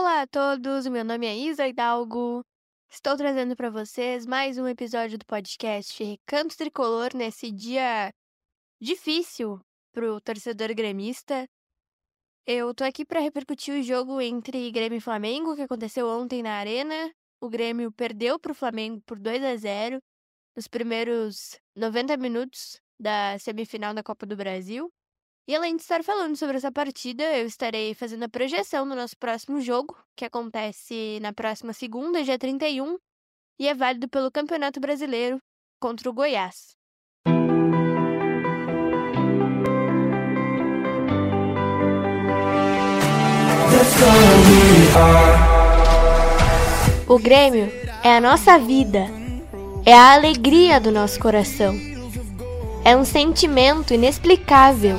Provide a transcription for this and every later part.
Olá a todos, meu nome é Isa Hidalgo. Estou trazendo para vocês mais um episódio do podcast Recanto Tricolor nesse dia difícil para o torcedor gremista. Eu tô aqui para repercutir o jogo entre Grêmio e Flamengo que aconteceu ontem na Arena. O Grêmio perdeu para o Flamengo por 2 a 0 nos primeiros 90 minutos da semifinal da Copa do Brasil. E além de estar falando sobre essa partida, eu estarei fazendo a projeção do nosso próximo jogo, que acontece na próxima segunda, dia 31, e é válido pelo Campeonato Brasileiro contra o Goiás. O Grêmio é a nossa vida, é a alegria do nosso coração. É um sentimento inexplicável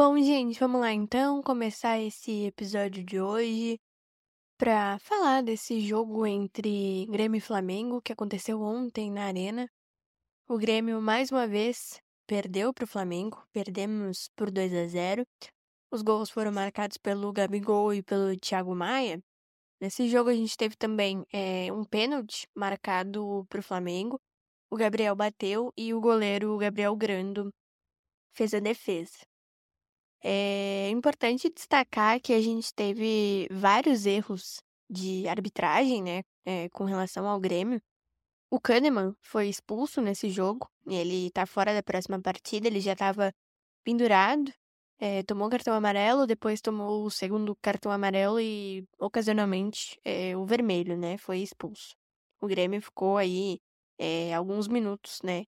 Bom, gente, vamos lá então começar esse episódio de hoje para falar desse jogo entre Grêmio e Flamengo que aconteceu ontem na Arena. O Grêmio mais uma vez perdeu para o Flamengo, perdemos por 2 a 0. Os gols foram marcados pelo Gabigol e pelo Thiago Maia. Nesse jogo a gente teve também é, um pênalti marcado para o Flamengo. O Gabriel bateu e o goleiro Gabriel Grando fez a defesa. É importante destacar que a gente teve vários erros de arbitragem, né, é, com relação ao Grêmio. O Kahneman foi expulso nesse jogo, ele tá fora da próxima partida, ele já estava pendurado, é, tomou cartão amarelo, depois tomou o segundo cartão amarelo e, ocasionalmente, é, o vermelho, né, foi expulso. O Grêmio ficou aí alguns minutos, né,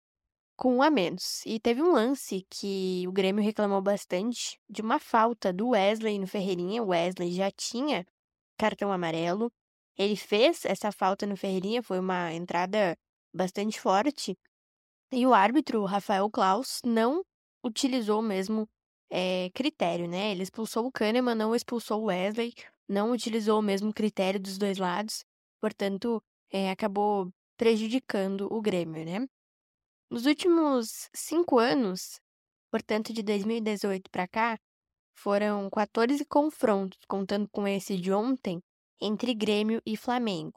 com um a menos. E teve um lance que o Grêmio reclamou bastante de uma falta do Wesley no Ferreirinha. O Wesley já tinha cartão amarelo. Ele fez essa falta no Ferreirinha, foi uma entrada bastante forte. E o árbitro, Rafael Klaus, não utilizou o mesmo é, critério, né? Ele expulsou o Kahneman, não expulsou o Wesley, não utilizou o mesmo critério dos dois lados, portanto, é, acabou prejudicando o Grêmio, né? Nos últimos cinco anos, portanto de 2018 para cá, foram 14 confrontos, contando com esse de ontem, entre Grêmio e Flamengo.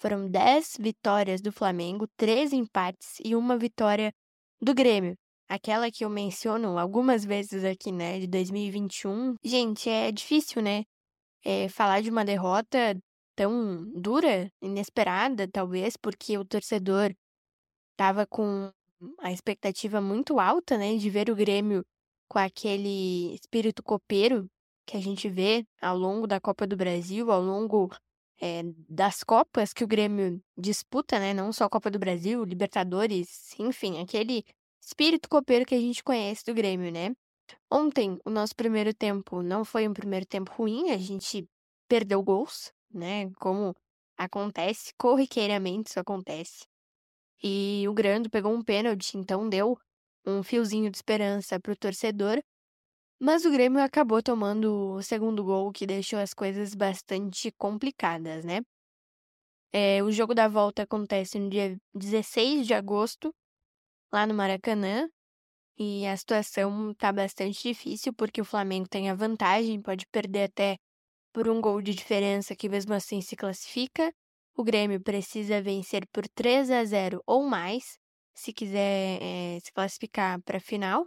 Foram 10 vitórias do Flamengo, 3 empates e uma vitória do Grêmio. Aquela que eu menciono algumas vezes aqui, né, de 2021. Gente, é difícil, né, é, falar de uma derrota tão dura, inesperada, talvez, porque o torcedor estava com a expectativa muito alta, né, de ver o Grêmio com aquele espírito copeiro que a gente vê ao longo da Copa do Brasil, ao longo é, das Copas que o Grêmio disputa, né, não só a Copa do Brasil, Libertadores, enfim, aquele espírito copeiro que a gente conhece do Grêmio, né. Ontem, o nosso primeiro tempo não foi um primeiro tempo ruim, a gente perdeu gols, né, como acontece, corriqueiramente isso acontece. E o Grando pegou um pênalti, então deu um fiozinho de esperança para o torcedor. Mas o Grêmio acabou tomando o segundo gol, que deixou as coisas bastante complicadas, né? É, o jogo da volta acontece no dia 16 de agosto, lá no Maracanã. E a situação tá bastante difícil, porque o Flamengo tem a vantagem, pode perder até por um gol de diferença, que mesmo assim se classifica. O Grêmio precisa vencer por 3 a 0 ou mais se quiser é, se classificar para a final.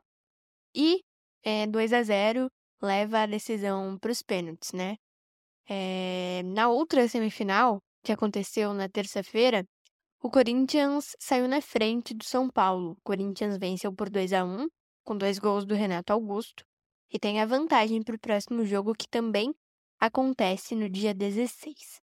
E é, 2 a 0 leva a decisão para os pênaltis, né? É, na outra semifinal, que aconteceu na terça-feira, o Corinthians saiu na frente do São Paulo. O Corinthians venceu por 2 a 1 com dois gols do Renato Augusto. e tem a vantagem para o próximo jogo que também acontece no dia 16.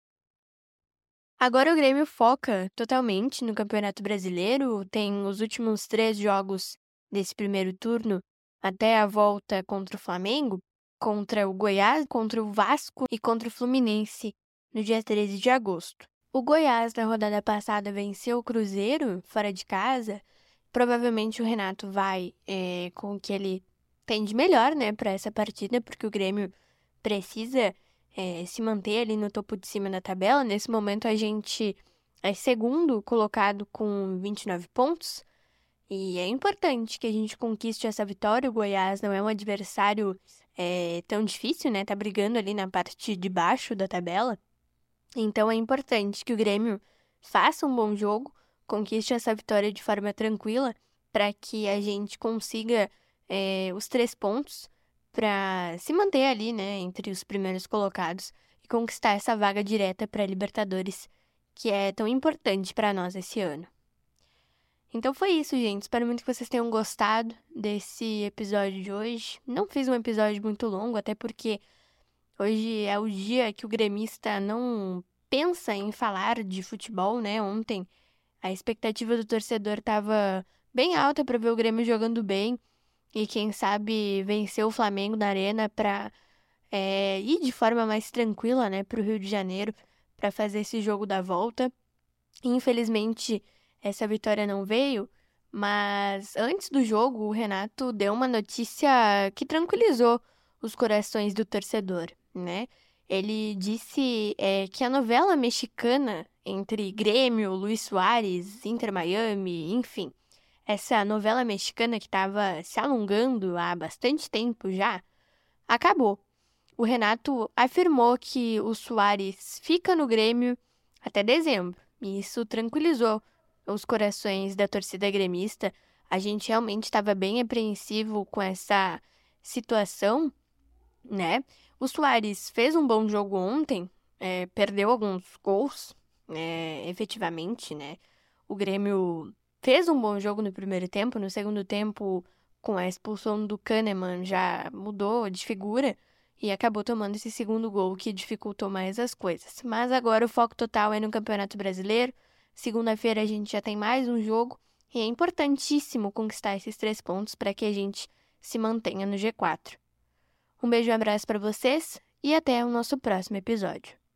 Agora o Grêmio foca totalmente no Campeonato Brasileiro, tem os últimos três jogos desse primeiro turno até a volta contra o Flamengo, contra o Goiás, contra o Vasco e contra o Fluminense no dia 13 de agosto. O Goiás, na rodada passada, venceu o Cruzeiro fora de casa. Provavelmente o Renato vai é, com o que ele tem de melhor, né, para essa partida, porque o Grêmio precisa é, se manter ali no topo de cima da tabela. Nesse momento, a gente é segundo colocado com 29 pontos. E é importante que a gente conquiste essa vitória. O Goiás não é um adversário é, tão difícil, né? Tá brigando ali na parte de baixo da tabela. Então é importante que o Grêmio faça um bom jogo, conquiste essa vitória de forma tranquila, para que a gente consiga é, os três pontos para se manter ali, né, entre os primeiros colocados e conquistar essa vaga direta para a Libertadores, que é tão importante para nós esse ano. Então foi isso, gente. Espero muito que vocês tenham gostado desse episódio de hoje. Não fiz um episódio muito longo, até porque hoje é o dia que o gremista não pensa em falar de futebol, né? Ontem a expectativa do torcedor estava bem alta para ver o Grêmio jogando bem e quem sabe vencer o Flamengo na arena para é, ir de forma mais tranquila, né, para o Rio de Janeiro para fazer esse jogo da volta. Infelizmente essa vitória não veio, mas antes do jogo, o Renato deu uma notícia que tranquilizou os corações do torcedor, né? Ele disse é, que a novela mexicana entre Grêmio, Luiz Soares, Inter Miami, enfim, essa novela mexicana que estava se alongando há bastante tempo já, acabou. O Renato afirmou que o Soares fica no Grêmio até dezembro, e isso tranquilizou os corações da torcida gremista. A gente realmente estava bem apreensivo com essa situação, né? O Soares fez um bom jogo ontem, é, perdeu alguns gols, é, efetivamente, né? O Grêmio fez um bom jogo no primeiro tempo, no segundo tempo, com a expulsão do Kahneman, já mudou de figura e acabou tomando esse segundo gol que dificultou mais as coisas. Mas agora o foco total é no Campeonato Brasileiro. Segunda-feira a gente já tem mais um jogo e é importantíssimo conquistar esses três pontos para que a gente se mantenha no G4. Um beijo e um abraço para vocês e até o nosso próximo episódio.